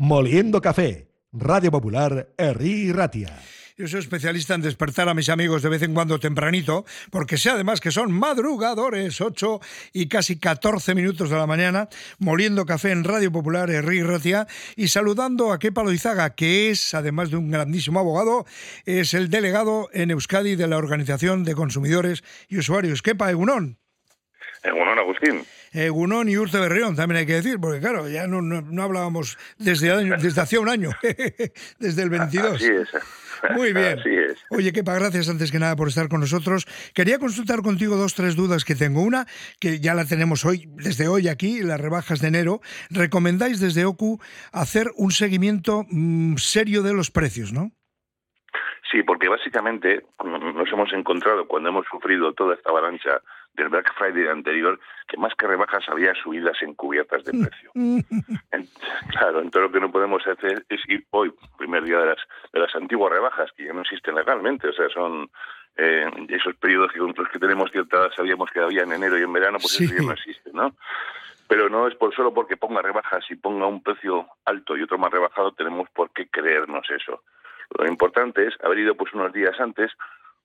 Moliendo Café, Radio Popular, Herri Ratia. Yo soy especialista en despertar a mis amigos de vez en cuando tempranito, porque sé además que son madrugadores, 8 y casi 14 minutos de la mañana, moliendo café en Radio Popular, Herri Ratia, y saludando a Kepa Loizaga, que es, además de un grandísimo abogado, es el delegado en Euskadi de la Organización de Consumidores y Usuarios. Kepa, Egunón. Egunon, Agustín. Egunon y Urte Berrión, también hay que decir, porque claro, ya no, no, hablábamos desde, desde hacía un año, desde el 22. Así es. Muy bien. Así es. Oye, Kepa, gracias antes que nada por estar con nosotros. Quería consultar contigo dos, tres dudas que tengo. Una, que ya la tenemos hoy, desde hoy aquí, las rebajas de enero. Recomendáis desde OCU hacer un seguimiento mm, serio de los precios, ¿no? Sí, porque básicamente nos hemos encontrado cuando hemos sufrido toda esta avalancha del Black Friday anterior, que más que rebajas había subidas encubiertas de precio. claro, entonces lo que no podemos hacer es ir hoy, primer día de las, de las antiguas rebajas, que ya no existen legalmente, o sea, son eh, esos periodos que, los que tenemos cierta sabíamos que había en enero y en verano, pues eso ya no existe, ¿no? Pero no es por solo porque ponga rebajas y ponga un precio alto y otro más rebajado, tenemos por qué creernos eso. Lo importante es haber ido pues unos días antes,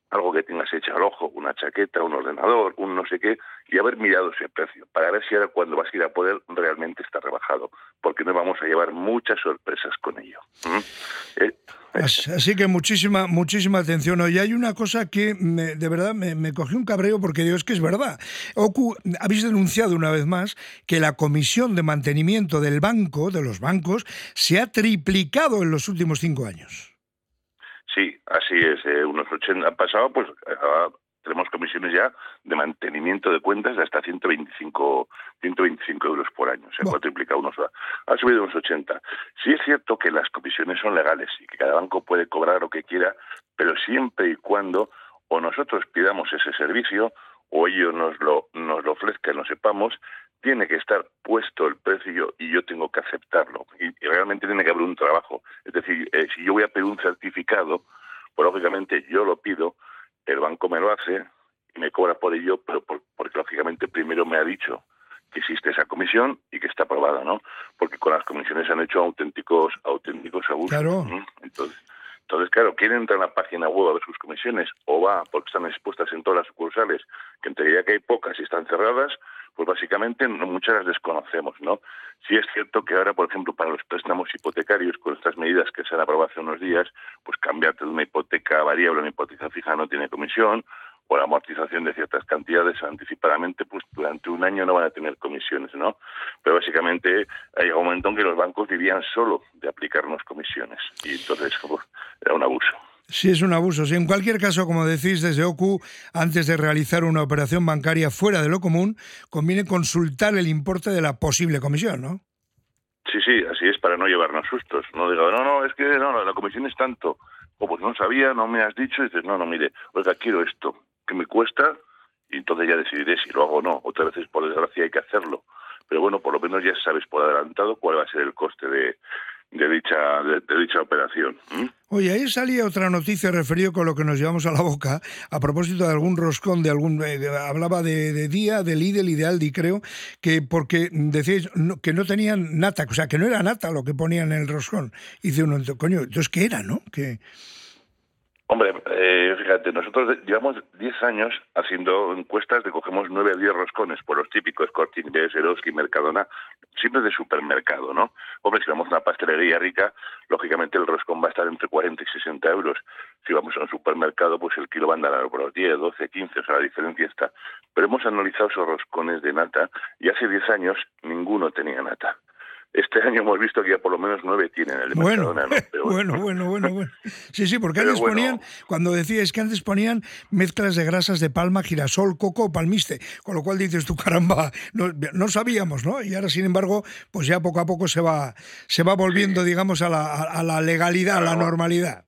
algo que tengas hecho al ojo, una chaqueta, un ordenador, un no sé qué, y haber mirado ese precio, para ver si ahora cuando vas a ir a poder realmente está rebajado, porque nos vamos a llevar muchas sorpresas con ello. Eh, Así que muchísima, muchísima atención. Y hay una cosa que de verdad me, me, cogió un cabreo porque digo, es que es verdad. Ocu, habéis denunciado una vez más que la comisión de mantenimiento del banco, de los bancos, se ha triplicado en los últimos cinco años. Sí, así es. Eh, unos 80 han pasado, pues tenemos comisiones ya de mantenimiento de cuentas de hasta 125, 125 euros por año. Se ha triplicado unos, ha subido unos 80. Sí es cierto que las comisiones son legales y que cada banco puede cobrar lo que quiera, pero siempre y cuando o nosotros pidamos ese servicio o ellos nos lo, nos lo ofrezcan, lo sepamos, tiene que estar puesto el precio y yo tengo que aceptarlo. Y, realmente tiene que haber un trabajo. Es decir, eh, si yo voy a pedir un certificado, pues lógicamente yo lo pido, el banco me lo hace y me cobra por ello, pero porque lógicamente primero me ha dicho que existe esa comisión y que está aprobada, ¿no? Porque con las comisiones se han hecho auténticos auténticos abusos. Claro. Entonces, entonces, claro, ¿quién entra en la página web a ver sus comisiones? O va porque están expuestas en todas las sucursales, que en teoría que hay pocas y están cerradas, pues básicamente muchas las desconocemos, ¿no? Sí es cierto que ahora, por ejemplo, para los préstamos hipotecarios, con estas medidas que se han aprobado hace unos días, pues cambiarte de una hipoteca variable a una hipoteca fija no tiene comisión, o la amortización de ciertas cantidades anticipadamente, pues durante un año no van a tener comisiones, ¿no? Pero básicamente hay un momento en que los bancos vivían solo de aplicarnos comisiones y entonces pues, era un abuso. Sí, es un abuso. Sí, en cualquier caso, como decís desde OCU, antes de realizar una operación bancaria fuera de lo común, conviene consultar el importe de la posible comisión, ¿no? Sí, sí, así es, para no llevarnos sustos. No digo, no, no, es que no, la comisión es tanto. O pues no sabía, no me has dicho, y dices, no, no, mire, oiga, quiero esto, que me cuesta, y entonces ya decidiré si lo hago o no. Otras veces, por desgracia, hay que hacerlo. Pero bueno, por lo menos ya sabes por adelantado cuál va a ser el coste de, de dicha, de, dicha operación. Oye, ahí salía otra noticia referido con lo que nos llevamos a la boca, a propósito de algún roscón, de algún eh, hablaba de, día, de Lidl y de Aldi, creo, que porque decíais que no tenían nata, o sea, que no era nata lo que ponían en el roscón. Y dice uno, coño, entonces, ¿qué era, no? Que... Hombre, eh, fíjate, nosotros llevamos 10 años haciendo encuestas de cogemos 9 a 10 roscones por los típicos Corte Inglés, Eroski, Mercadona, siempre de supermercado, ¿no? Hombre, si vamos a una pastelería rica, lógicamente el roscón va a estar entre 40 y 60 euros. Si vamos a un supermercado, pues el kilo va a andar por los 10, 12, 15, o sea, la diferencia está. Pero hemos analizado esos roscones de nata y hace 10 años ninguno tenía nata. Este año hemos visto que ya por lo menos nueve tienen el bueno, bueno, bueno, bueno, bueno, Sí, sí, porque antes ponían, cuando decías que antes ponían mezclas de grasas de palma, girasol, coco o palmiste, con lo cual dices tú, caramba, no, sabíamos, ¿no? Y ahora, sin embargo, pues ya poco a poco se va, se va volviendo, digamos, a la, a la legalidad, a la normalidad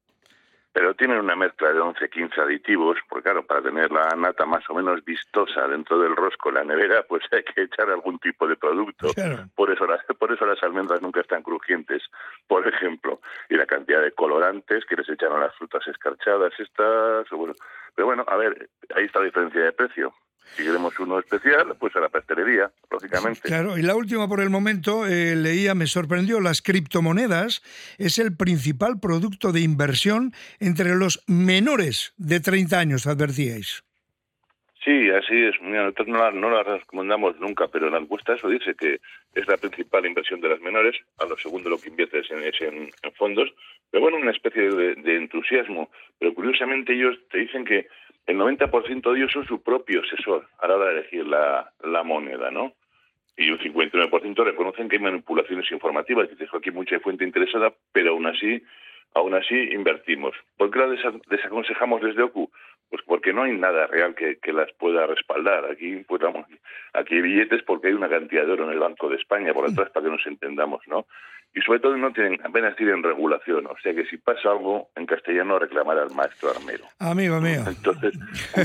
pero tienen una mezcla de 11, 15 aditivos, porque claro, para tener la nata más o menos vistosa dentro del rosco, la nevera, pues hay que echar algún tipo de producto. Por eso las, por eso las almendras nunca están crujientes, por ejemplo, y la cantidad de colorantes que les echan a las frutas escarchadas estas, bueno, pero bueno, a ver, ahí está la diferencia de precio. Si queremos uno especial, pues a la pastelería, lógicamente. Claro, y la última por el momento, eh, leía, me sorprendió, las criptomonedas es el principal producto de inversión entre los menores de 30 años, advertíais. Sí, así es. nosotros no la, recomendamos nunca, pero en la encuesta eso dice que es la principal inversión de las menores. A lo segundo lo que inviertes en, es en, fondos. Pero bueno, una especie de, entusiasmo. Pero curiosamente ellos te dicen que el 90% de ellos son su propio asesor a la hora de elegir la, la moneda, ¿no? Y un 59% reconocen que hay manipulaciones informativas. Dices, aquí mucha fuente interesada, pero aún así aún así invertimos. ¿Por qué la desaconsejamos desde OCU? Pues porque no hay nada real que, las pueda respaldar. Aquí, pues vamos, aquí hay billetes porque hay una cantidad de oro en el Banco de España, por detrás, para que nos entendamos, ¿no? Y sobre todo no tienen, apenas tienen regulación, o sea que si pasa algo en castellano reclamar al maestro armero. Amigo mío. Entonces,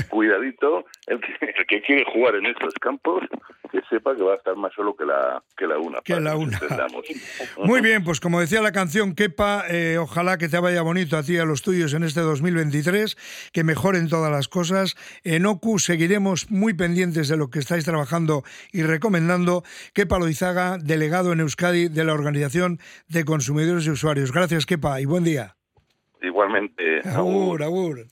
cuidadito, el que, el que quiere jugar en estos campos, que sepa que va a estar más solo que la, que la una. Que la una. Muy bien, pues como decía la canción, Kepa, eh, ojalá que te vaya bonito a ti y a los tuyos en este 2023, que mejoren todas las cosas. En OCU seguiremos muy pendientes de lo que estáis trabajando y recomendando. Kepa Loizaga, delegado en Euskadi de la Organización de Consumidores y Usuarios. Gracias, Kepa, y buen día. Igualmente. Agur, agur.